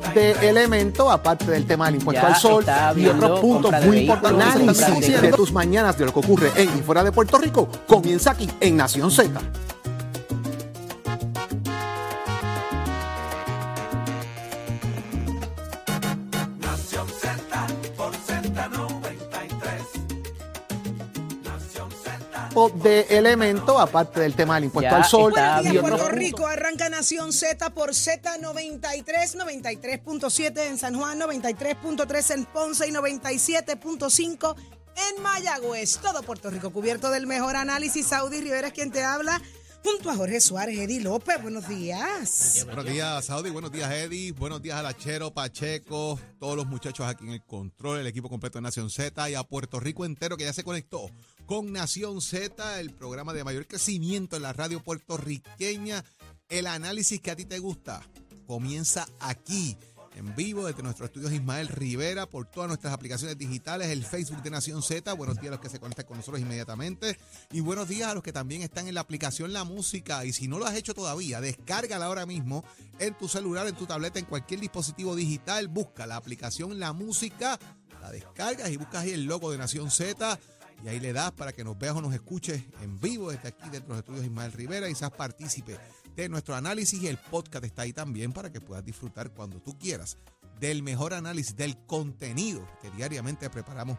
De elemento, aparte del tema del impuesto Ya al sol y otros puntos muy importantes. de de tus mañanas de lo que ocurre en y fuera de Puerto Rico comienza aquí en Nación Z. de elemento, aparte del tema del impuesto Ya al sol Buenos días, Puerto. Rico. Arranca Nación Z por Z93, 93.7 en San Juan, 93.3 en Ponce y 97.5 en Mayagüez. Todo Puerto Rico cubierto del mejor análisis. Saudi Rivera es quien te habla. Junto a Jorge Suárez, Eddie López, buenos días. Buenos días, Saudi. Buenos días, Eddie. Buenos días, Alachero, Pacheco, todos los muchachos aquí en el control, el equipo completo de Nación Z y a Puerto Rico entero que ya se conectó con Nación Z, el programa de mayor crecimiento en la radio puertorriqueña. El análisis que a ti te gusta comienza aquí. En vivo desde nuestros estudios Ismael Rivera por todas nuestras aplicaciones digitales, el Facebook de Nación Z. Buenos días a los que se conectan con nosotros inmediatamente. Y buenos días a los que también están en la aplicación La Música. Y si no lo has hecho todavía, descárgala ahora mismo en tu celular, en tu tableta, en cualquier dispositivo digital. Busca la aplicación La Música, la descargas y buscas ahí el logo de Nación Z. Y ahí le das para que nos veas o nos escuches en vivo desde aquí, dentro de los estudios Ismael Rivera, y seas partícipe de nuestro análisis. Y el podcast está ahí también para que puedas disfrutar cuando tú quieras del mejor análisis, del contenido que diariamente preparamos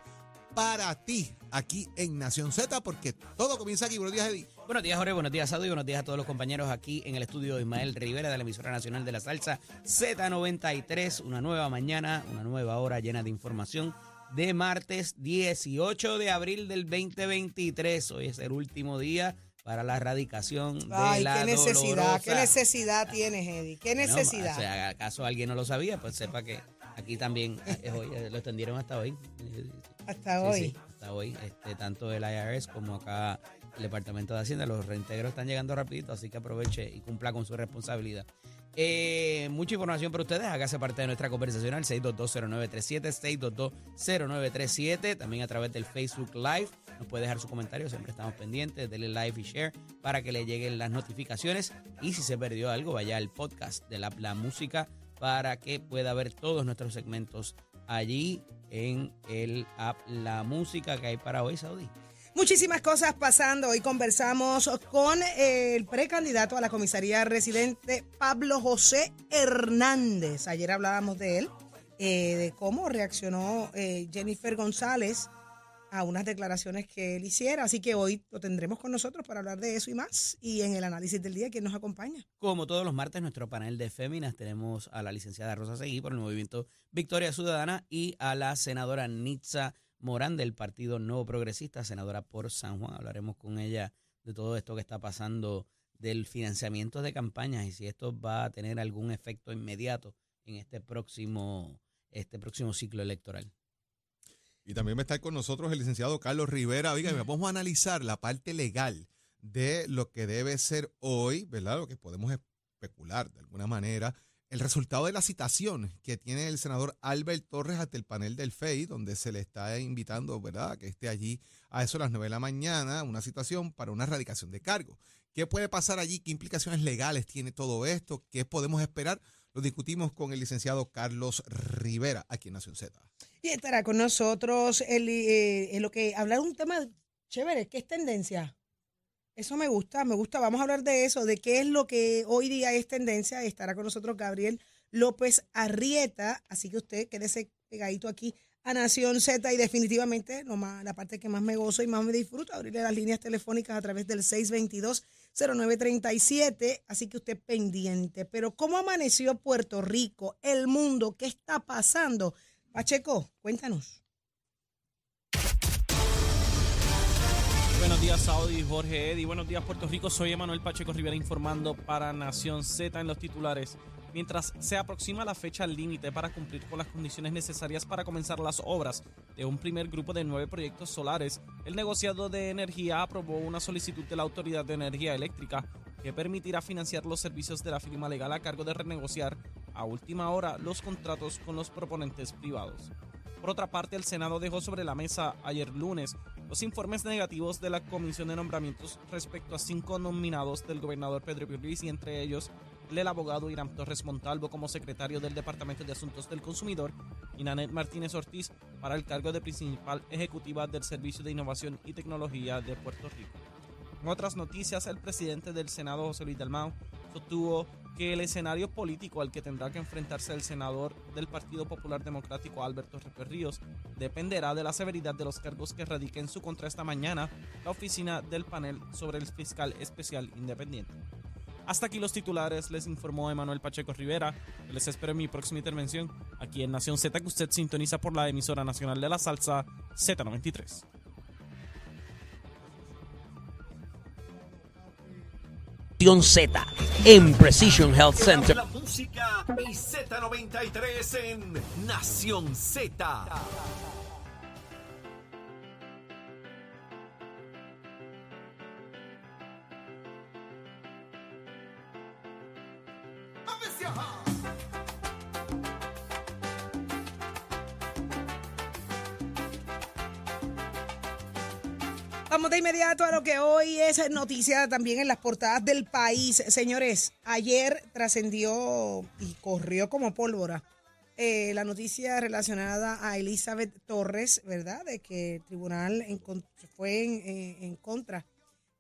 para ti aquí en Nación Z, porque todo comienza aquí. Buenos días, Eddie. Buenos días, Jorge. Buenos días, Sado. Y buenos días a todos los compañeros aquí en el estudio de Ismael Rivera de la emisora nacional de la salsa Z93. Una nueva mañana, una nueva hora llena de información de martes 18 de abril del 2023. Hoy es el último día para la erradicación de la qué necesidad, qué necesidad tienes, Eddie. Qué necesidad. o sea, acaso alguien no lo sabía, pues sepa que aquí también es hoy, eh, lo extendieron hasta hoy. Hasta Sí, hoy. sí, hasta hoy. Este, tanto el IRS como acá el Departamento de Hacienda, los reintegros están llegando rapidito, así que aproveche y cumpla con su responsabilidad. Eh, mucha información para ustedes, hágase parte de nuestra conversación al 6220937, 6220937, también a través del Facebook Live. Nos puede dejar su comentario, siempre estamos pendientes, denle like y share para que le lleguen las notificaciones. Y si se perdió algo, vaya al podcast de la, la música para que pueda ver todos nuestros segmentos allí en el app La Música que hay para hoy, Saudi. Muchísimas cosas pasando. Hoy conversamos con el precandidato a la comisaría residente Pablo José Hernández. Ayer hablábamos de él, eh, de cómo reaccionó eh, Jennifer González a unas declaraciones que él hiciera. Así que hoy lo tendremos con nosotros para hablar de eso y más. Y en el análisis del día, ¿quién nos acompaña? Como todos los martes, nuestro panel de féminas tenemos a la licenciada Rosa Seguí por el movimiento Victoria Ciudadana y a la senadora Nitza Morán del Partido Nuevo Progresista, senadora por San Juan. Hablaremos con ella de todo esto que está pasando del financiamiento de campañas y si esto va a tener algún efecto inmediato en este próximo, este próximo ciclo electoral. Y también va a estar con nosotros el licenciado Carlos Rivera. Oiga, vamos a analizar la parte legal de lo que debe ser hoy, ¿verdad? Lo que podemos especular de alguna manera. El resultado de la citación que tiene el senador Albert Torres ante el panel del FEI, donde se le está invitando, ¿verdad?, que esté allí a eso a las 9 de la mañana, una citación para una erradicación de cargo. ¿Qué puede pasar allí? ¿Qué implicaciones legales tiene todo esto? ¿Qué podemos esperar? Lo discutimos con el licenciado Carlos Rivera, aquí en Nación Z. Y estará con nosotros el, eh, lo que hablar un tema chévere, que es tendencia. Eso me gusta, me gusta. Vamos a hablar de eso, de qué es lo que hoy día es tendencia. Estará con nosotros Gabriel López Arrieta. Así que usted quédese pegadito aquí a Nación Z y definitivamente lo más, la parte que más me gozo y más me disfruto, abrirle las líneas telefónicas a través del 622-0937. Así que usted pendiente. Pero ¿cómo amaneció Puerto Rico, el mundo? ¿Qué está pasando? Pacheco, cuéntanos. Días, Saudi Jorge Eddy. Buenos días, Puerto Rico. Soy Emanuel Pacheco Rivera informando para Nación Z en los titulares. Mientras se aproxima la fecha límite para cumplir con las condiciones necesarias para comenzar las obras de un primer grupo de nueve proyectos solares, el negociado de energía aprobó una solicitud de la Autoridad de Energía Eléctrica que permitirá financiar los servicios de la firma legal a cargo de renegociar a última hora los contratos con los proponentes privados. Por otra parte, el Senado dejó sobre la mesa ayer lunes los informes negativos de la Comisión de Nombramientos respecto a cinco nominados del gobernador Pedro Pierluisi, entre ellos el abogado Irán Torres Montalvo como secretario del Departamento de Asuntos del Consumidor y Nanet Martínez Ortiz para el cargo de principal ejecutiva del Servicio de Innovación y Tecnología de Puerto Rico. En otras noticias, el presidente del Senado, José Luis Dalmau, sostuvo que el escenario político al que tendrá que enfrentarse el senador del Partido Popular Democrático Alberto Reper Ríos dependerá de la severidad de los cargos que radique en su contra esta mañana la oficina del panel sobre el fiscal especial independiente. Hasta aquí los titulares, les informó Emanuel Pacheco Rivera. Les espero en mi próxima intervención aquí en Nación Z que usted sintoniza por la emisora nacional de la salsa Z93. Z en Precision Health Center. La música y Z93 en Nación Z. que hoy es noticia también en las portadas del país. Señores, ayer trascendió y corrió como pólvora eh, la noticia relacionada a Elizabeth Torres, ¿verdad? De que el tribunal fue en, en contra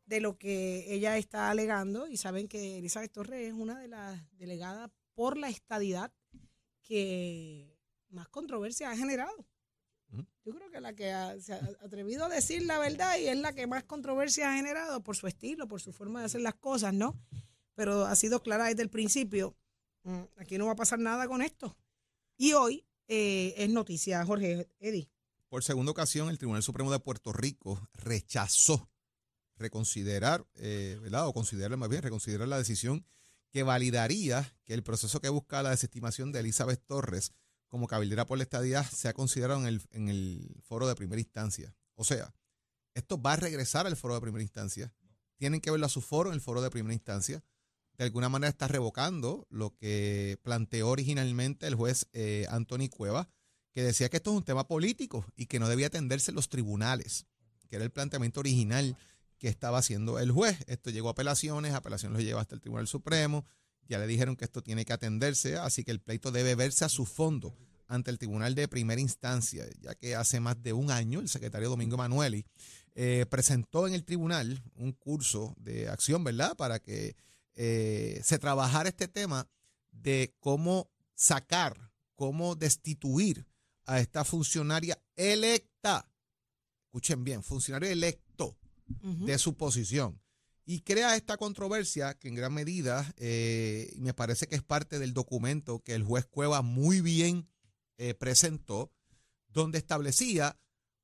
de lo que ella está alegando y saben que Elizabeth Torres es una de las delegadas por la estadidad que más controversia ha generado. Yo creo que la que se ha atrevido a decir la verdad y es la que más controversia ha generado por su estilo, por su forma de hacer las cosas, ¿no? Pero ha sido clara desde el principio. Mm, aquí no va a pasar nada con esto. Y hoy eh, es noticia, Jorge Eddy. Por segunda ocasión, el Tribunal Supremo de Puerto Rico rechazó reconsiderar, eh, ¿verdad? O considerar más bien, reconsiderar la decisión que validaría que el proceso que busca la desestimación de Elizabeth Torres como cabildera por la estadía se ha considerado en el, en el foro de primera instancia. O sea, esto va a regresar al foro de primera instancia. Tienen que verlo a su foro en el foro de primera instancia. De alguna manera está revocando lo que planteó originalmente el juez eh, Anthony Cueva, que decía que esto es un tema político y que no debía atenderse en los tribunales, que era el planteamiento original que estaba haciendo el juez. Esto llegó a apelaciones, apelaciones lo lleva hasta el Tribunal Supremo, ya le dijeron que esto tiene que atenderse, así que el pleito debe verse a su fondo ante el Tribunal de Primera Instancia, ya que hace más de un año el secretario Domingo Emanueli eh, presentó en el tribunal un curso de acción, ¿verdad?, para que eh, se trabajara este tema de cómo sacar, cómo destituir a esta funcionaria electa. Escuchen bien, funcionario electo de su posición y crea esta controversia que en gran medida eh, me parece que es parte del documento que el juez Cueva muy bien eh, presentó, donde establecía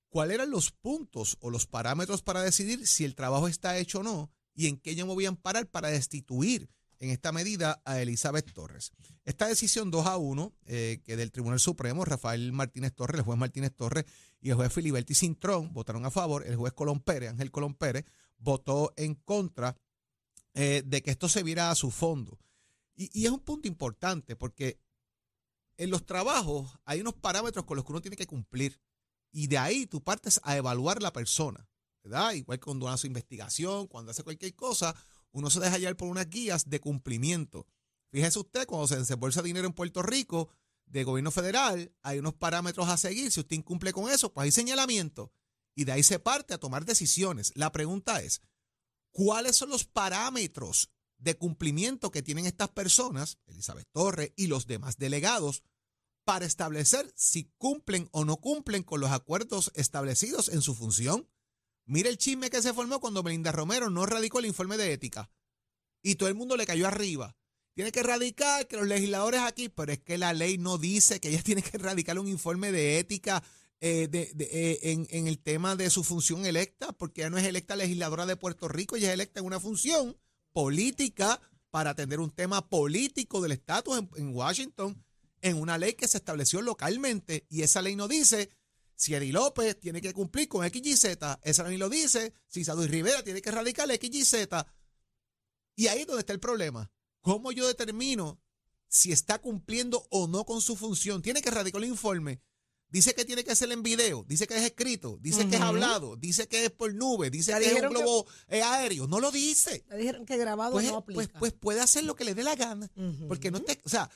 cuáles eran los puntos o los parámetros para decidir si el trabajo está hecho o no y en qué ellos me voy a parar para destituir en esta medida a Elizabeth Torres. Esta decisión 2 a 1 eh, que del Tribunal Supremo, Rafael Martínez Torres, el juez Martínez Torres y el juez Filiberti Cintrón votaron a favor, el juez Colón Pérez, Ángel Colón Pérez, votó en contra eh, de que esto se viera a su fondo. Y, es un punto importante porque en los trabajos hay unos parámetros con los que uno tiene que cumplir y de ahí tú partes a evaluar la persona, ¿verdad? Igual cuando hace investigación, cuando hace cualquier cosa, uno se deja llevar por unas guías de cumplimiento. Fíjese usted, cuando se desembolsa dinero en Puerto Rico de gobierno federal, hay unos parámetros a seguir. Si usted incumple con eso, pues hay señalamiento y de ahí se parte a tomar decisiones. La pregunta es, ¿cuáles son los parámetros de cumplimiento que tienen estas personas, Elizabeth Torres y los demás delegados, para establecer si cumplen o no cumplen con los acuerdos establecidos en su función? Mire el chisme que se formó cuando Melinda Romero no radicó el informe de ética y todo el mundo le cayó arriba. Tiene que radicar que los legisladores aquí, pero es que la ley no dice que ella tiene que radicar un informe de ética eh, de- eh, en, el tema de su función electa, porque ella no es electa legisladora de Puerto Rico, ella es electa en una función política para atender un tema político del estatus en, Washington, en una ley que se estableció localmente, y esa ley no dice si Eddie López tiene que cumplir con X y Z, esa ley lo dice, si Sadu Rivera tiene que radicar X y Z, y ahí es donde está el problema. ¿Cómo yo determino si está cumpliendo o no con su función? Tiene que radicar el informe. Dice que tiene que hacer en video, dice que es escrito, dice que es hablado, dice que es por nube, dice que es un que- globo eh, aéreo. No lo dice. Le dijeron que grabado Pues, no aplica. pues, pues puede hacer lo que le dé la gana. Porque no te, o sea,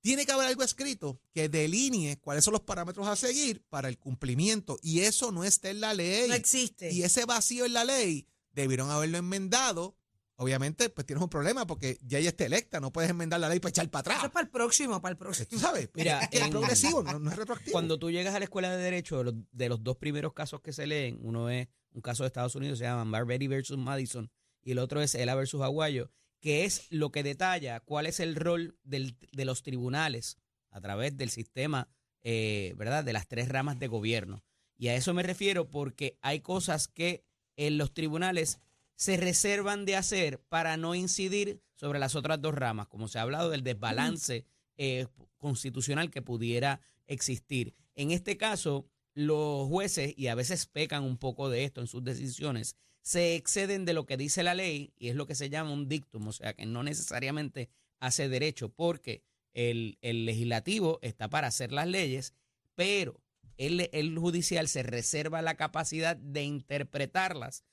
tiene que haber algo escrito que delinee cuáles son los parámetros a seguir para el cumplimiento. Y eso no está en la ley. no existe. Y ese vacío en la ley debieron haberlo enmendado. Obviamente, pues tienes un problema porque ya ella está electa, no puedes enmendar la ley para echar para Eso es atrás. para el próximo, para el próximo. Tú sabes, Mira, es que es en- progresivo, no, no es retroactivo. Cuando tú llegas a la escuela de derecho, de los, de los dos primeros casos que se leen, uno es un caso de Estados Unidos, se llama Marbury versus Madison, y el otro es Ella versus Aguayo, que es lo que detalla cuál es el rol del- de los tribunales a través del sistema, eh, ¿verdad?, de las tres ramas de gobierno. Y a eso me refiero porque hay cosas que en los tribunales se reservan de hacer para no incidir sobre las otras dos ramas, como se ha hablado del desbalance eh, constitucional que pudiera existir. En este caso, los jueces, y a veces pecan un poco de esto en sus decisiones, se exceden de lo que dice la ley y es lo que se llama un dictum, o sea que no necesariamente hace derecho, porque el, el legislativo está para hacer las leyes, pero el, el judicial se reserva la capacidad de interpretarlas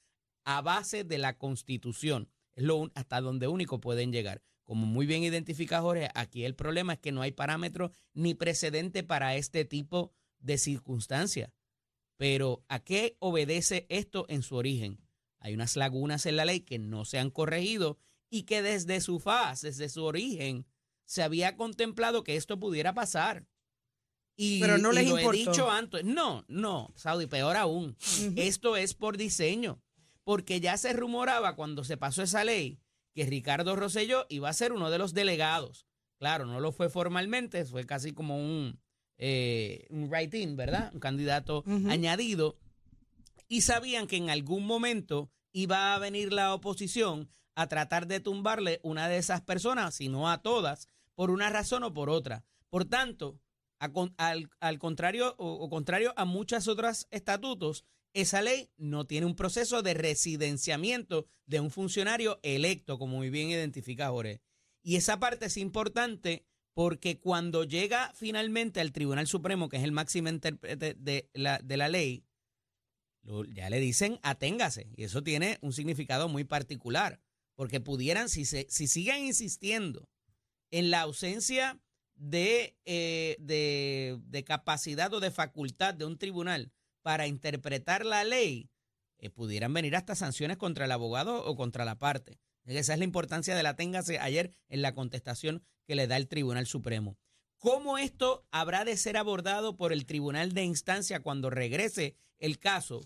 a base de la constitución. Es lo un- hasta donde único pueden llegar. Como muy bien identifica Jorge, aquí el problema es que no hay parámetro ni precedente para este tipo de circunstancias. Pero ¿a qué obedece esto en su origen? Hay unas lagunas en la ley que no se han corregido y que desde su faz, desde su origen, se había contemplado que esto pudiera pasar. Y, Pero no y les lo importó. he dicho antes. No, no, Saudi, peor aún. Esto es por diseño, porque ya se rumoraba cuando se pasó esa ley que Ricardo Rosselló iba a ser uno de los delegados. Claro, no lo fue formalmente, fue casi como un, eh, un write-in, ¿verdad? Un candidato añadido. Y sabían que en algún momento iba a venir la oposición a tratar de tumbarle una de esas personas, si no a todas, por una razón o por otra. Por tanto, a al, al contrario o, o contrario a muchas otras estatutos, esa ley no tiene un proceso de residenciamiento de un funcionario electo, como muy bien identifica Jorge. Y esa parte es importante porque cuando llega finalmente al Tribunal Supremo, que es el máximo intérprete de la, de la ley, ya le dicen aténgase. Y eso tiene un significado muy particular. Porque pudieran, si, se, si siguen insistiendo en la ausencia de, eh, de, de capacidad o de facultad de un tribunal para interpretar la ley, eh, pudieran venir hasta sanciones contra el abogado o contra la parte. Esa es la importancia de la téngase ayer en la contestación que le da el Tribunal Supremo. ¿Cómo esto habrá de ser abordado por el Tribunal de Instancia cuando regrese el caso?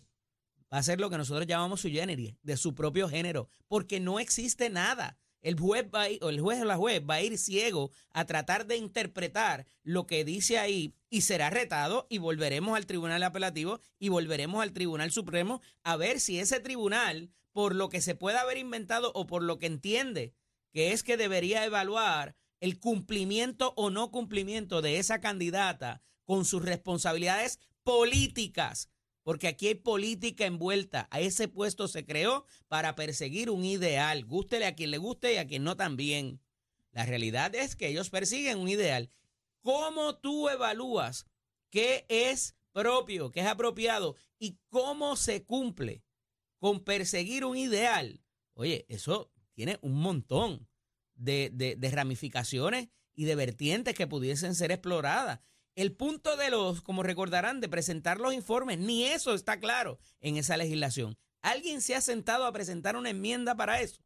Va a ser lo que nosotros llamamos su generis, de su propio género, porque no existe nada. El juez, va a ir- o el juez o la juez va a ir ciego a tratar de interpretar lo que dice ahí y será retado y volveremos al tribunal apelativo y volveremos al tribunal supremo a ver si ese tribunal, por lo que se pueda haber inventado o por lo que entiende que es que debería evaluar el cumplimiento o no cumplimiento de esa candidata con sus responsabilidades políticas, porque aquí hay política envuelta. A ese puesto se creó para perseguir un ideal, gústele a quien le guste y a quien no también. La realidad es que ellos persiguen un ideal. ¿Cómo tú evalúas qué es propio, qué es apropiado y cómo se cumple con perseguir un ideal? Oye, eso tiene un montón de, de- de ramificaciones y de vertientes que pudiesen ser exploradas. El punto de los, como recordarán, de presentar los informes, ni eso está claro en esa legislación. ¿Alguien se ha sentado a presentar una enmienda para eso?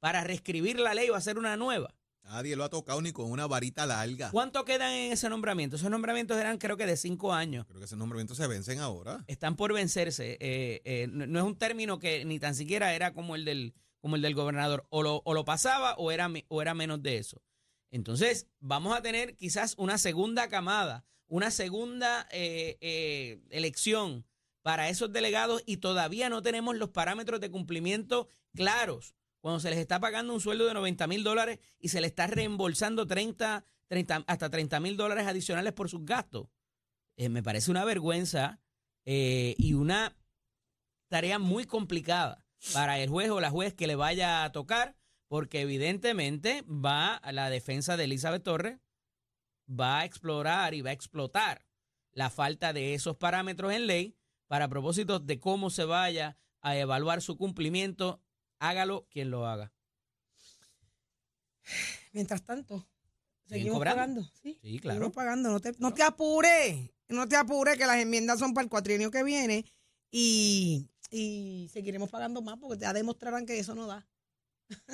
Para reescribir la ley o hacer una nueva. Nadie lo ha tocado ni con una varita larga. ¿Cuánto quedan en ese nombramiento? Esos nombramientos eran creo que de cinco años. Creo que esos nombramientos se vencen ahora. Están por vencerse. Eh, eh, no, no es un término que ni tan siquiera era como el del, como el del gobernador. O lo, o lo pasaba o era, o era menos de eso. Entonces, vamos a tener quizás una segunda camada, una segunda eh, eh, elección para esos delegados y todavía no tenemos los parámetros de cumplimiento claros. Cuando se les está pagando un sueldo de 90 mil dólares y se les está reembolsando 30, 30 hasta 30 mil dólares adicionales por sus gastos. Eh, me parece una vergüenza y una tarea muy complicada para el juez o la juez que le vaya a tocar, porque evidentemente va a la defensa de Elizabeth Torres, va a explorar y va a explotar la falta de esos parámetros en ley para propósitos de cómo se vaya a evaluar su cumplimiento, hágalo quien lo haga. Mientras tanto, ¿Siguen seguimos cobrando? pagando. Sí, Sí, claro. seguimos pagando. No te, no te apures. No te apures que las enmiendas son para el cuatrienio que viene y, y seguiremos pagando más porque ya demostrarán que eso no da.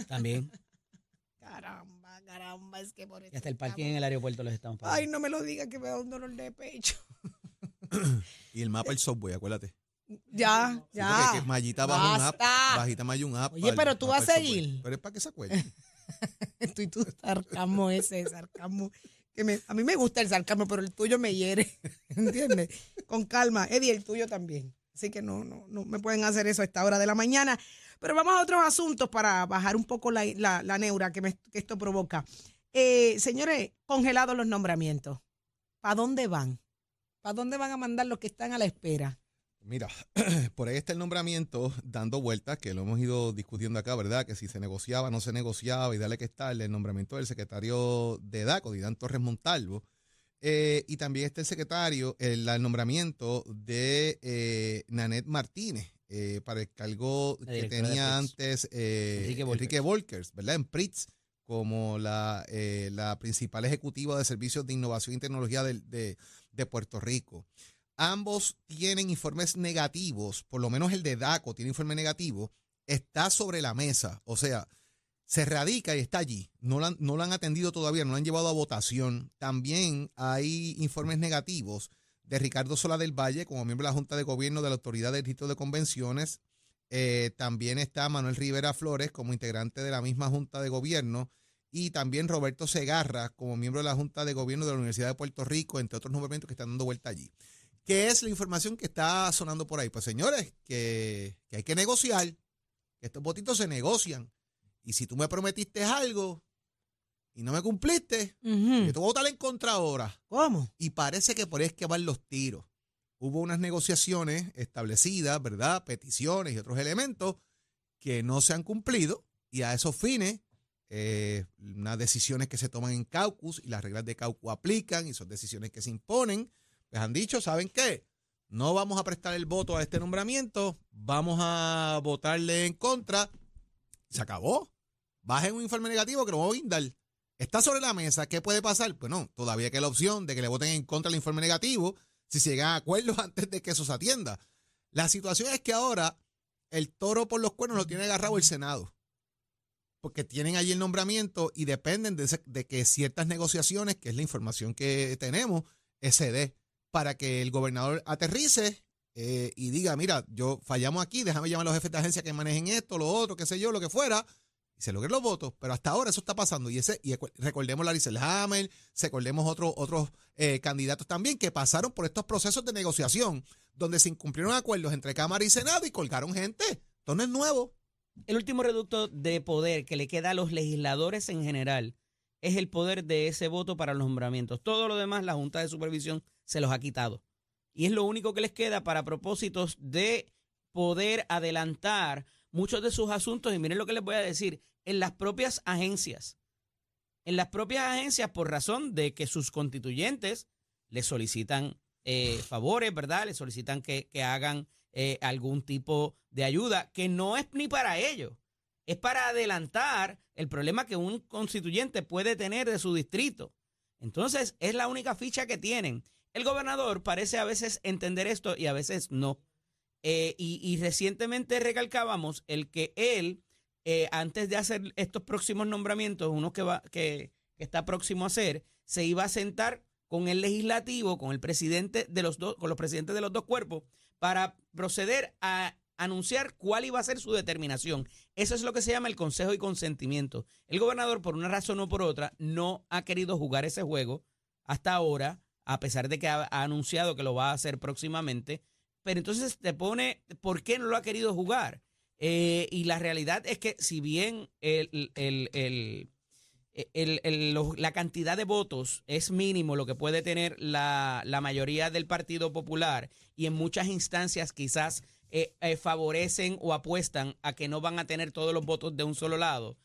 También. Caramba, caramba, es que por eso. Y hasta el parking estamos- en el aeropuerto los estamos pagando. Ay, no me lo digas que me da un dolor de pecho. Y el mapa, el software, acuérdate. Ya, Sí, ya. que Mayita baja un app. Bajita Maya un app. Oye, pero tú vas a seguir. Pero es para que se acuerden. Tú y tu sarcasmo ese, sarcasmo. Que me- a mí me gusta el sarcasmo, pero el tuyo me hiere. ¿Entiendes? Con calma. Eddie, el tuyo también. Así que no, no, no me pueden hacer eso a esta hora de la mañana. Pero vamos a otros asuntos para bajar un poco la, la- la neura que, me- que esto provoca. Eh, señores, congelados los nombramientos. ¿Para dónde van? ¿Para dónde van a mandar los que están a la espera? Mira, por ahí está el nombramiento dando vueltas, que lo hemos ido discutiendo acá, ¿verdad? Que si se negociaba, no se negociaba y dale que está el nombramiento del secretario de DACO, Didán Torres Montalvo. Eh, y también está el secretario, el, el nombramiento de eh, Nanette Martínez eh, para el cargo que de tenía antes eh, Enrique Enrique, Volkers. ¿verdad? En Pritz, como la, la principal ejecutiva de servicios de innovación y tecnología del- de, de Puerto Rico. Ambos tienen informes negativos, por lo menos el de DACO tiene informe negativo, está sobre la mesa, o sea, se radica y está allí. No lo, han, no han atendido todavía, no lo han llevado a votación. También hay informes negativos de Ricardo Sola del Valle como miembro de la Junta de Gobierno de la Autoridad del Distrito de Convenciones. Eh, también está Manuel Rivera Flores como integrante de la misma Junta de Gobierno y también Roberto Segarra como miembro de la Junta de Gobierno de la Universidad de Puerto Rico, entre otros nombramientos que están dando vuelta allí. ¿Qué es la información que está sonando por ahí? Pues señores, que, que hay que negociar, que estos votitos se negocian. Y si tú me prometiste algo y no me cumpliste, yo te voy a votar en contra ahora. ¿Cómo? Y parece que por ahí es que van los tiros. Hubo unas negociaciones establecidas, ¿verdad? Peticiones y otros elementos que no se han cumplido y a esos fines, eh, unas decisiones que se toman en caucus y las reglas de caucus aplican y son decisiones que se imponen, les han dicho, ¿saben qué? No vamos a prestar el voto a este nombramiento, vamos a votarle en contra. Se acabó. Bajen un informe negativo que lo vamos a guindar. Está sobre la mesa. ¿Qué puede pasar? Pues no, todavía queda la opción de que le voten en contra del informe negativo si se llegan a acuerdos antes de que eso se atienda. La situación es que ahora el toro por los cuernos lo tiene agarrado el Senado. Porque tienen allí el nombramiento y dependen de, de que ciertas negociaciones, que es la información que tenemos, se dé para que el gobernador aterrice eh, y diga, mira, yo fallamos aquí, déjame llamar a los jefes de agencia que manejen esto, lo otro, qué sé yo, lo que fuera, y se logren los votos, pero hasta ahora eso está pasando. Y ese, y recordemos Larry Hammer, recordemos otros otros eh, candidatos también que pasaron por estos procesos de negociación, donde se incumplieron acuerdos entre Cámara y Senado y colgaron gente. Esto no es nuevo. El último reducto de poder que le queda a los legisladores en general es el poder de ese voto para los nombramientos. Todo lo demás la Junta de Supervisión se los ha quitado. Y es lo único que les queda para propósitos de poder adelantar muchos de sus asuntos. Y miren lo que les voy a decir, en las propias agencias. En las propias agencias por razón de que sus constituyentes les solicitan eh, favores, ¿verdad? Les solicitan que, que hagan eh, algún tipo de ayuda que no es ni para ellos, es para adelantar el problema que un constituyente puede tener de su distrito. Entonces, es la única ficha que tienen. El gobernador parece a veces entender esto y a veces no. Eh, y, recientemente recalcábamos el que él, eh, antes de hacer estos próximos nombramientos, uno que, va, que, está próximo a hacer, se iba a sentar con el legislativo, con el presidente de los dos, con los presidentes de los dos cuerpos, para proceder a anunciar cuál iba a ser su determinación. Eso es lo que se llama el consejo y consentimiento. El gobernador, por una razón o por otra, no ha querido jugar ese juego hasta ahora, a pesar de que ha anunciado que lo va a hacer próximamente. Pero entonces te pone, ¿por qué no lo ha querido jugar? Eh, y la realidad es que si bien el, el- el- la cantidad de votos es mínimo lo que puede tener la, la mayoría del Partido Popular y en muchas instancias quizás eh, eh, favorecen o apuestan a que no van a tener todos los votos de un solo lado,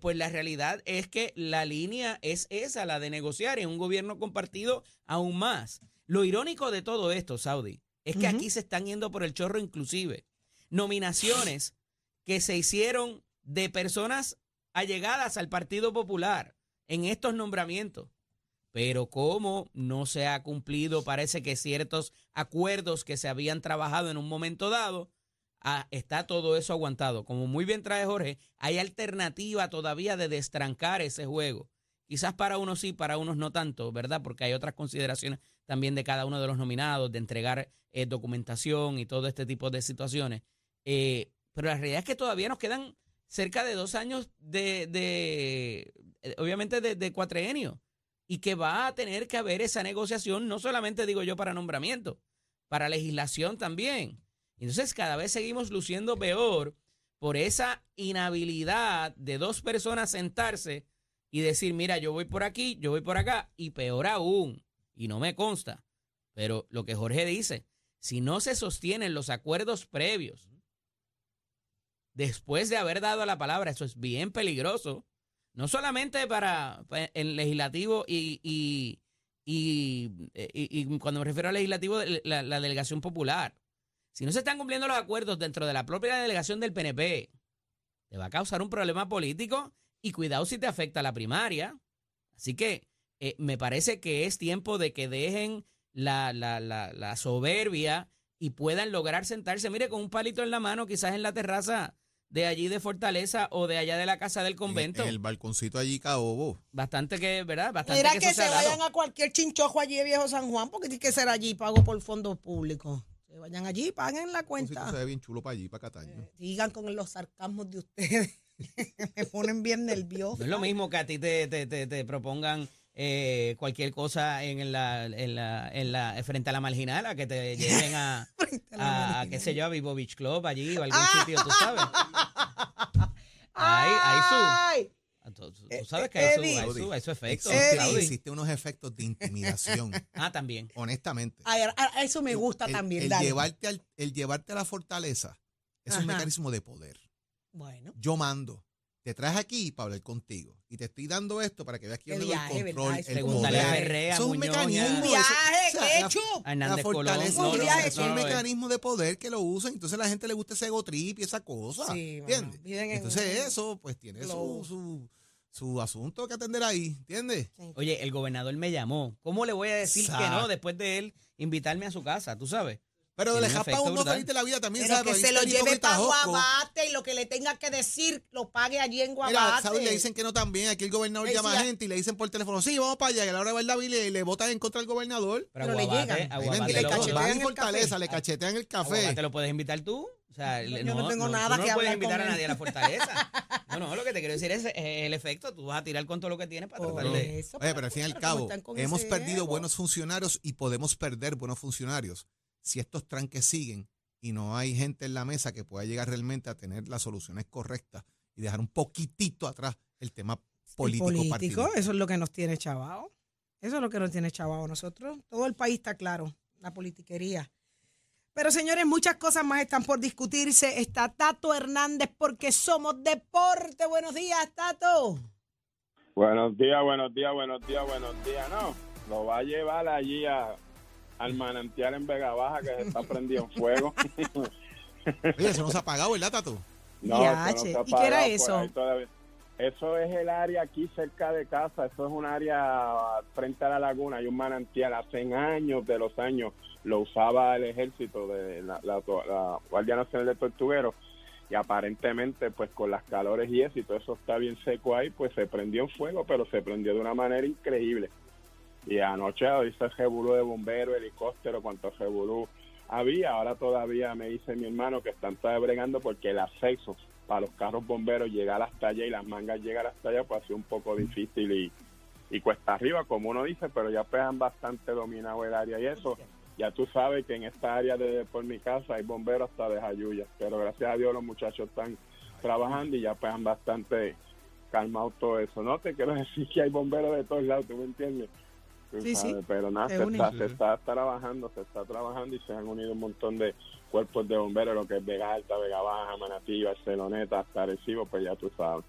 pues la realidad es que la línea es esa, la de negociar en un gobierno compartido aún más. Lo irónico de todo esto, Saudi, es que aquí se están yendo por el chorro inclusive. Nominaciones que se hicieron de personas allegadas al Partido Popular en estos nombramientos. Pero como no se ha cumplido, parece que ciertos acuerdos que se habían trabajado en un momento dado, ah, está todo eso aguantado. Como muy bien trae Jorge, hay alternativa todavía de destrancar ese juego. Quizás para unos sí, para unos no tanto, ¿verdad? Porque hay otras consideraciones también de cada uno de los nominados, de entregar eh, documentación y todo este tipo de situaciones. Eh, pero la realidad es que todavía nos quedan cerca de dos años de, de eh, obviamente, de, de cuatrienio. Y que va a tener que haber esa negociación, no solamente digo yo para nombramiento, para legislación también. Entonces cada vez seguimos luciendo peor por esa inhabilidad de dos personas sentarse y decir, mira, yo voy por aquí, yo voy por acá, y peor aún, y no me consta, pero lo que Jorge dice, si no se sostienen los acuerdos previos, después de haber dado la palabra, eso es bien peligroso, no solamente para, pa- el legislativo y- y- y cuando me refiero al legislativo, la, la delegación popular. Si no se están cumpliendo los acuerdos dentro de la propia delegación del PNP, te va a causar un problema político y cuidado si te afecta la primaria. Así que eh, me parece que es tiempo de que dejen la, la, la, la soberbia y puedan lograr sentarse, mire, con un palito en la mano, quizás en la terraza de allí de Fortaleza o de allá de la casa del convento. En, el balconcito allí, caobo. Bastante que, ¿verdad? Bastante Mira que, se dado. vayan a cualquier chinchojo allí de Viejo San Juan, porque tiene que ser allí, pago por fondos públicos. Se vayan allí, paguen la Se cuenta. ve bien chulo para allí, para Cataño. Sigan con los sarcasmos de ustedes. Me ponen bien nervioso. No es lo mismo que a ti te, te, te, te propongan eh, cualquier cosa en la, en la, en la, frente a la marginal, a que te lleven a, a, a, qué sé yo, a Vivo Beach Club allí o algún sitio, tú sabes. Ahí, ahí su, Ay, tú, tú- tú sabes que hay su, su, hay su efecto. Existe, unos efectos de intimidación, Ah, también. honestamente. ay, a- eso me gusta El- también. El, dale. llevarte al- el llevarte a la fortaleza es un Ajá. mecanismo de poder. Bueno, Yo mando. Te traes aquí para hablar contigo. Y te estoy dando esto para que veas que yo tengo el control, el poder. Es un Muñoz, mecanismo. ya. un eso- viaje, o sea, la- hecho. La fortaleza es un- es mecanismo de poder que lo usan. Entonces a la gente le gusta ese ego trip y esa cosa. Sí, ¿Entiendes? Entonces eso, pues tiene su, su, su asunto que atender ahí. ¿Entiendes? Oye, el gobernador me llamó. ¿Cómo le voy a decir que no después de él invitarme a su casa? ¿Tú sabes? Pero le japa efecto uno brutal. feliz de la vida también, Pero ¿sabes? que se lo lleve para. Guabate y lo que le tenga que decir lo pague allí en Mira, Guabate. ¿sabes? Le dicen que no también. Aquí el gobernador Le llama a gente y le dicen por teléfono, sí, vamos para allá. Y a la hora de ver la Biblia y le votan en contra del gobernador. Pero, Pero le Aguabate, llegan. Ven, le le lo- cachetean y fortaleza, café. le cachetean el café. Aguabate lo puedes invitar tú. O sea, Yo le- no tengo nada tú que no puedes hablar invitar a nadie a la fortaleza. No, no, lo que te quiero decir es eh, el efecto. Tú vas a tirar con todo lo que tienes para Por tratar de... eso, Oye, pero al fin y al cabo, hemos perdido ego. buenos funcionarios y podemos perder buenos funcionarios si estos tranques siguen y no hay gente en la mesa que pueda llegar realmente a tener las soluciones correctas y dejar un poquitito atrás el tema político, político, partidista. eso es lo que nos tiene chavado. Eso es lo que nos tiene chavado nosotros. Todo el país está claro, la politiquería. Pero señores, muchas cosas más están por discutirse. Está Tato Hernández porque somos deporte. Buenos días, Tato. Buenos días, buenos días, buenos días, buenos días. No, lo va a llevar allí a, al manantial en Vega Baja que se está prendido en fuego. Oye, eso no se ha apagado, ¿verdad, Tato? No, eso no se ha ¿Y qué era por eso? Eso es el área aquí cerca de casa, eso es un área frente a la laguna, hay un manantial, hace años de los años lo usaba el ejército de la, la- la Guardia Nacional de Tortugueros y aparentemente pues con las calores y eso y todo eso está bien seco ahí, pues se prendió en fuego, pero se prendió de una manera increíble. Y anoche hice revolú de bomberos, helicóptero, cuanto revolú había, ahora todavía me dice mi hermano que están bregando porque el acceso para los carros bomberos llegar hasta allá y las mangas llegar hasta allá pues ha sido un poco difícil y, y cuesta arriba, como uno dice, pero ya pues bastante dominado el área y eso. Ya tú sabes que en esta área de por mi casa hay bomberos hasta de Jayuya, pero gracias a Dios los muchachos están trabajando y ya pues bastante calmado todo eso. No te quiero decir que hay bomberos de todos lados, ¿tú me entiendes? Sí, sí, Pero nada, se está, se está trabajando, se está trabajando y se han unido un montón de cuerpos de bomberos, lo que es Vega Alta, Vega Baja, Manatí, Barceloneta, hasta Arecibo, pues ya tú sabes.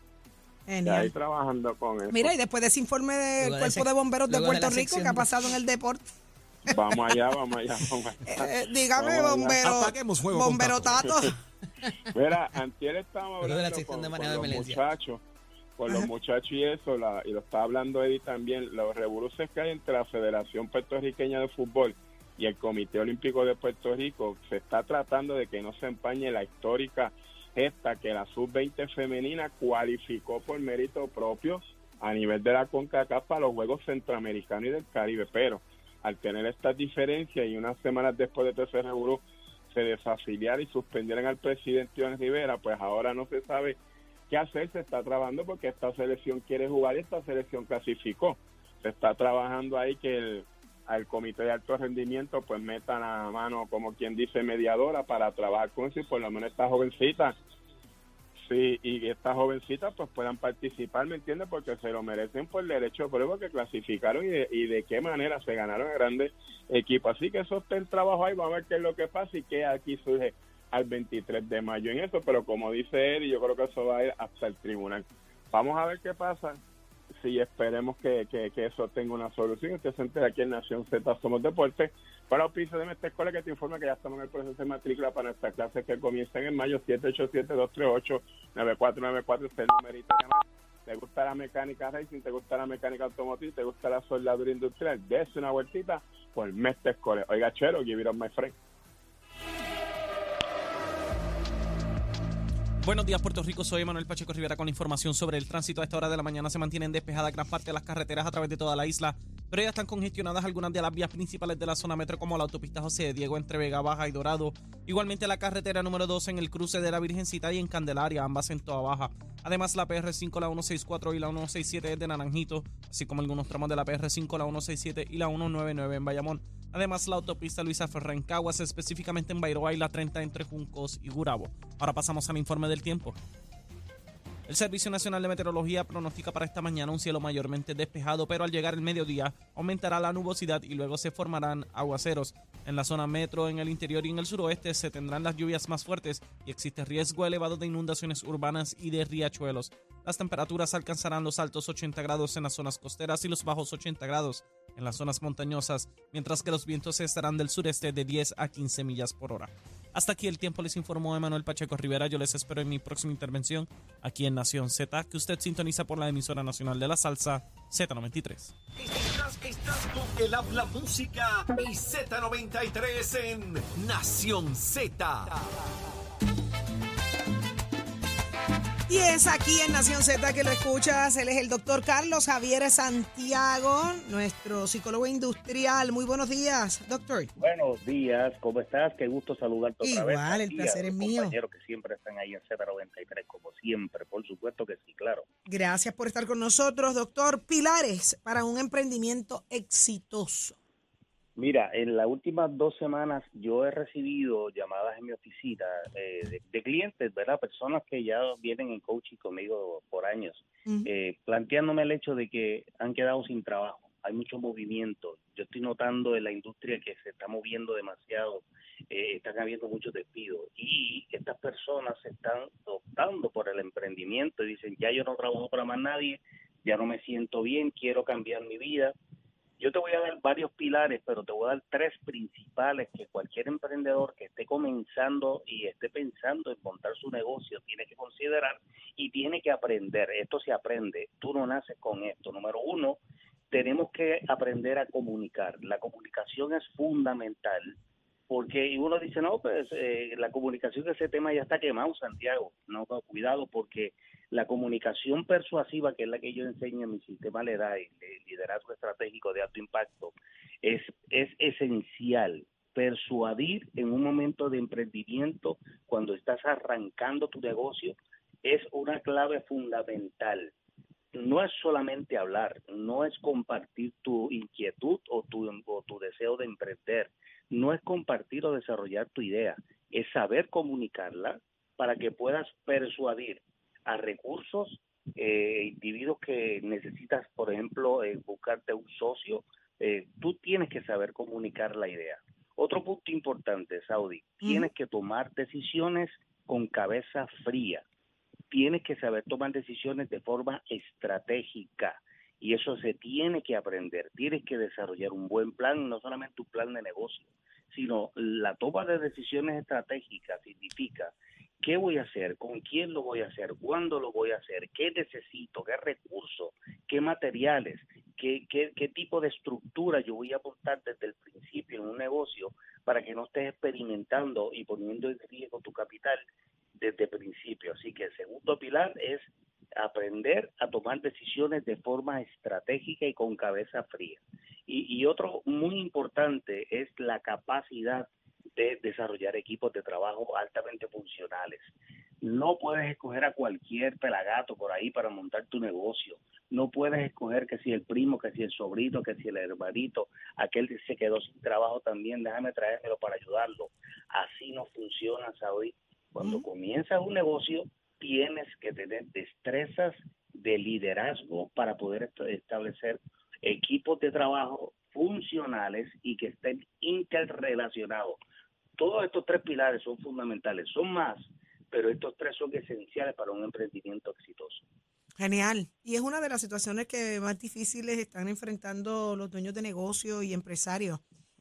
Ya ahí Genial. trabajando con eso. Mira, y después de ese informe del Luego Cuerpo de Bomberos de Puerto Rico, ¿qué ha pasado en el deporte? Vamos allá, vamos allá, vamos allá. Eh, dígame, Vamos allá. bombero. Tato. Tato. Mira, antier estábamos Luego de la hablando con, de con manejo de los emergencia. muchachos, con los muchachos y eso, la- y lo está hablando Eddie también, los revoluciones que hay entre la Federación Puertorriqueña de Fútbol y el Comité Olímpico de Puerto Rico, se está tratando de que no se empañe la histórica gesta que la sub-20 femenina cualificó por mérito propio a nivel de la CONCACAF para los Juegos Centroamericanos y del Caribe, pero al tener estas diferencias y unas semanas después de todo ese se desafiliaran y suspendieran al presidente Iván Rivera, pues ahora no se sabe qué hacer, se está trabajando porque esta selección quiere jugar y esta selección clasificó. Se está trabajando ahí que el, al comité de alto rendimiento pues metan a mano, como quien dice, mediadora para trabajar con eso por lo menos esta jovencita Sí, y estas jovencitas pues puedan participar, ¿me entiendes? Porque se lo merecen por el derecho de prueba que clasificaron y de, y de qué manera se ganaron el grandes equipos. Así que eso está el trabajo ahí, vamos a ver qué es lo que pasa y qué aquí surge al 23 de mayo en eso, pero como dice él, y yo creo que eso va a ir hasta el tribunal. Vamos a ver qué pasa, si esperemos que, que, que eso tenga una solución. Usted se entera aquí en Nación Z Somos Deportes. Para auspicio de esta escuela que te informa que ya estamos en el proceso de matrícula para nuestras clases que comienzan en mayo 787-238-9494. Este es el numerito. ¿Te gusta la mecánica racing? ¿Te gusta la mecánica automotriz? ¿Te gusta la soldadura industrial? Dese una vueltita por Mestre Escuela. Oiga, chero, give it up, my friend. Buenos días, Puerto Rico. Soy Manuel Pacheco Rivera con información sobre el tránsito. A esta hora de la mañana se mantienen despejadas gran parte de las carreteras a través de toda la isla, pero ya están congestionadas algunas de las vías principales de la zona metro, como la autopista José de Diego entre Vega Baja y Dorado. Igualmente la carretera número 2 en el cruce de la Virgencita y en Candelaria, ambas en Toa Baja. Además, la PR5, la 164 y la 167 es de Naranjito, así como algunos tramos de la PR5, la 167 y la 199 en Bayamón. Además, la autopista Luisa Ferrer específicamente en Bairoa la 30 entre Juncos y Gurabo. Ahora pasamos al informe del tiempo. El Servicio Nacional de Meteorología pronostica para esta mañana un cielo mayormente despejado, pero al llegar el mediodía aumentará la nubosidad y luego se formarán aguaceros. En la zona metro, en el interior y en el suroeste se tendrán las lluvias más fuertes y existe riesgo elevado de inundaciones urbanas y de riachuelos. Las temperaturas alcanzarán los altos 80 grados en las zonas costeras y los bajos 80 grados en las zonas montañosas, mientras que los vientos estarán del sureste de 10 a 15 millas por hora. Hasta aquí el tiempo les informó Emanuel Pacheco Rivera. Yo les espero en mi próxima intervención aquí en Nación Z, que usted sintoniza por la emisora nacional de la salsa Z93. Estás, con el habla música y Z93 en Nación Z. Y es aquí en Nación Z que lo escuchas. Él es el doctor Carlos Javier Santiago, nuestro psicólogo industrial. Muy buenos días, doctor. Buenos días, ¿cómo estás? Qué gusto saludarte otra vez. Igual, el placer a es mío. compañeros que siempre están ahí en Z93, como siempre, por supuesto que sí, claro. Gracias por estar con nosotros, doctor. Pilares para un emprendimiento exitoso. Mira, en las últimas dos semanas yo he recibido llamadas en mi oficina eh, de, de clientes, ¿verdad? Personas que ya vienen en coaching conmigo por años, eh, planteándome el hecho de que han quedado sin trabajo. Hay mucho movimiento. Yo estoy notando en la industria que se está moviendo demasiado. eh, están habiendo muchos despidos. Y estas personas se están optando por el emprendimiento y dicen, ya yo no trabajo para más nadie, ya no me siento bien, quiero cambiar mi vida. Yo te voy a dar varios pilares, pero te voy a dar tres principales que cualquier emprendedor que esté comenzando y esté pensando en montar su negocio tiene que considerar y tiene que aprender. Esto se aprende, tú no naces con esto. Número uno, tenemos que aprender a comunicar. La comunicación es fundamental porque uno dice, no, pues eh, la comunicación, ese tema ya está quemado, Santiago. No, cuidado, porque la comunicación persuasiva, que es la que yo enseño en mi sistema de liderazgo estratégico de alto impacto, es, es esencial. Persuadir en un momento de emprendimiento, cuando estás arrancando tu negocio, es una clave fundamental. no es solamente hablar, no es compartir tu inquietud o tu, o tu deseo de emprender, no es compartir o desarrollar tu idea, es saber comunicarla para que puedas persuadir a recursos, eh, individuos que necesitas, por ejemplo, eh, buscarte un socio, eh, tú tienes que saber comunicar la idea. Otro punto importante, Saudi, tienes que tomar decisiones con cabeza fría. Tienes que saber tomar decisiones de forma estratégica y eso se tiene que aprender. Tienes que desarrollar un buen plan, no solamente un plan de negocio, sino la toma de decisiones estratégicas significa qué voy a hacer, con quién lo voy a hacer, cuándo lo voy a hacer, qué necesito, qué recursos, qué materiales, qué, tipo de estructura yo voy a apuntar desde el principio en un negocio para que no estés experimentando y poniendo en riesgo tu capital desde el principio. Así que el segundo pilar es aprender a tomar decisiones de forma estratégica y con cabeza fría. Y otro muy importante es la capacidad de desarrollar equipos de trabajo altamente funcionales. No puedes escoger a cualquier pelagato por ahí para montar tu negocio. No puedes escoger que si el primo, que si el sobrino, que si el hermanito, aquel que se quedó sin trabajo también, déjame traérmelo para ayudarlo. Así no funciona, Saudi. Cuando comienzas un negocio, tienes que tener destrezas de liderazgo para poder est- establecer equipos de trabajo funcionales y que estén interrelacionados. Todos estos tres pilares son fundamentales, son más, pero estos tres son esenciales para un emprendimiento exitoso. Genial. Y es una de las situaciones que más difíciles están enfrentando los dueños de negocios y empresarios.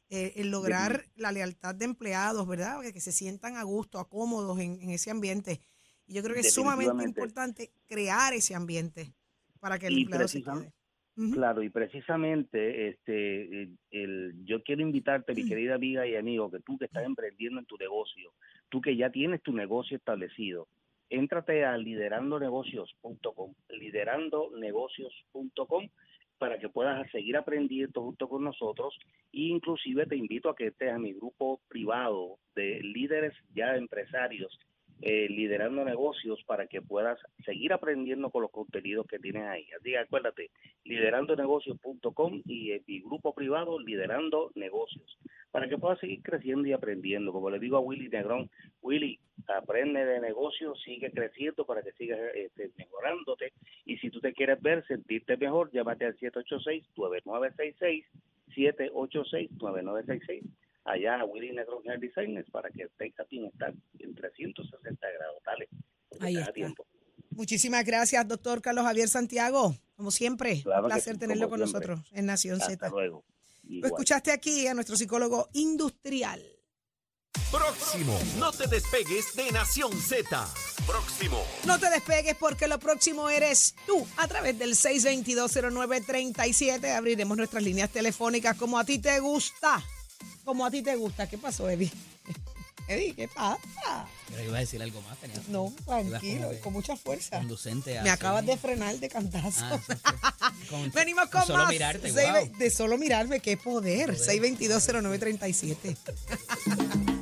Eh, el lograr la lealtad de empleados, ¿verdad? Que, que se sientan a gusto, a cómodos en, en ese ambiente. Y yo creo que es sumamente importante crear ese ambiente para que el Y empleado se precisam- Claro, y precisamente este, el, el- yo quiero invitarte, mi querida amiga y amigo, que tú que estás emprendiendo en tu negocio, tú que ya tienes tu negocio establecido, éntrate a liderandonegocios.com, liderandonegocios.com para que puedas seguir aprendiendo junto con nosotros. E inclusive te invito a que estés a mi grupo privado de líderes ya empresarios eh, liderando negocios para que puedas seguir aprendiendo con los contenidos que tienes ahí. Así que acuérdate, liderandonegocios.com y mi grupo privado Liderando Negocios, para que puedas seguir creciendo y aprendiendo. Como le digo a Willy Negrón, Willy, aprende de negocios, sigue creciendo para que sigas este, mejorándote. Y si tú te quieres ver, sentirte mejor, llámate al 786-9966, 786-9966 allá a Willy Negrón Hair Designers para que tengas bienestar en 360 grados. Dale, Ahí está. tiempo. Muchísimas gracias, doctor Carlos Javier Santiago. Como siempre, Claro un placer sí, tenerlo con siempre. nosotros en Nación Hasta Z. luego. Lo escuchaste aquí a nuestro psicólogo industrial. Próximo. No te despegues de Nación Z. Próximo. No te despegues porque lo próximo eres tú. A través del 6220937 abriremos nuestras líneas telefónicas como a ti te gusta. Como a ti te gusta. ¿Qué pasó, Eddie? Eddie, ¿qué pasa? Que iba a decir algo más. tenía- No, tranquilo, como con mucha fuerza. Conducente a Me acabas de frenar de cantazo. Ah, sí, sí. Con- Venimos con solo más. mirarte, wow. De solo mirarme, qué poder. 6220937.